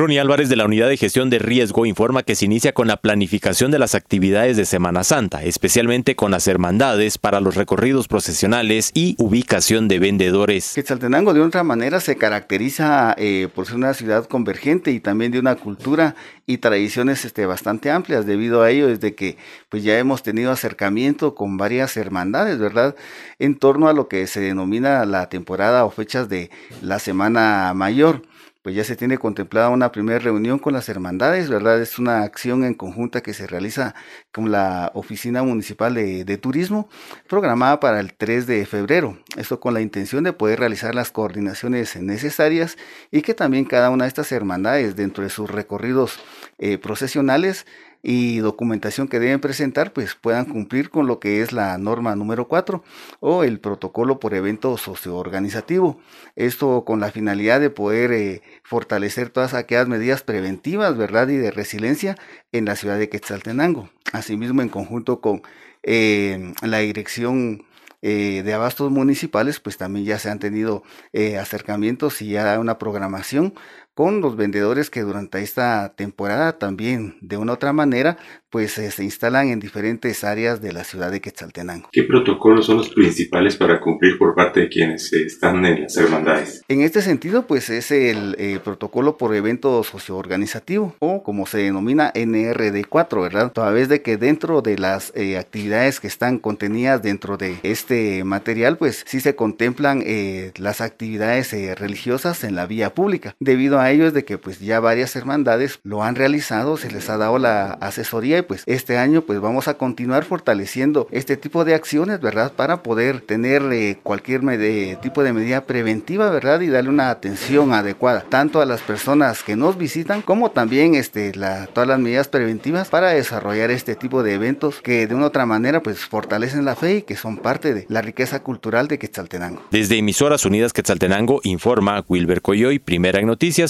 Ronnie Álvarez de la Unidad de Gestión de Riesgo informa que se inicia con la planificación de las actividades de Semana Santa, especialmente con las hermandades para los recorridos procesionales y ubicación de vendedores. Quetzaltenango de otra manera se caracteriza eh, por ser una ciudad convergente y también de una cultura y tradiciones este, bastante amplias. Debido a ello, desde que pues ya hemos tenido acercamiento con varias hermandades, ¿verdad? En torno a lo que se denomina la temporada o fechas de la Semana Mayor pues ya se tiene contemplada una primera reunión con las hermandades, ¿verdad? Es una acción en conjunta que se realiza con la Oficina Municipal de, Turismo, programada para el 3 de febrero. Esto con la intención de poder realizar las coordinaciones necesarias y que también cada una de estas hermandades, dentro de sus recorridos eh, procesionales, y documentación que deben presentar pues puedan cumplir con lo que es la norma número 4 o el protocolo por evento socioorganizativo. Esto con la finalidad de poder eh, fortalecer todas aquellas medidas preventivas, ¿verdad? Y de resiliencia en la ciudad de Quetzaltenango. Asimismo, en conjunto con eh, la dirección eh, de abastos municipales, pues también ya se han tenido acercamientos y ya una programación con los vendedores que durante esta temporada también de una u otra manera pues eh, se instalan en diferentes áreas de la ciudad de Quetzaltenango. ¿Qué protocolos son los principales para cumplir por parte de quienes están en las hermandades? En este sentido, pues es el eh, protocolo por evento socioorganizativo o como se denomina NRD4, ¿verdad? Toda vez de que dentro de las eh, actividades que están contenidas dentro de este material, pues sí se contemplan las actividades religiosas en la vía pública. Debido a ello es de que pues ya varias hermandades lo han realizado, se les ha dado la asesoría pues este año pues vamos a continuar fortaleciendo este tipo de acciones, ¿verdad? Para poder tener eh, cualquier tipo de medida preventiva, ¿verdad? Y darle una atención adecuada tanto a las personas que nos visitan como también este, todas las medidas preventivas para desarrollar este tipo de eventos que de una u otra manera pues fortalecen la fe y que son parte de la riqueza cultural de Quetzaltenango. Desde Emisoras Unidas Quetzaltenango informa Wilber Coyoy, primera en noticias,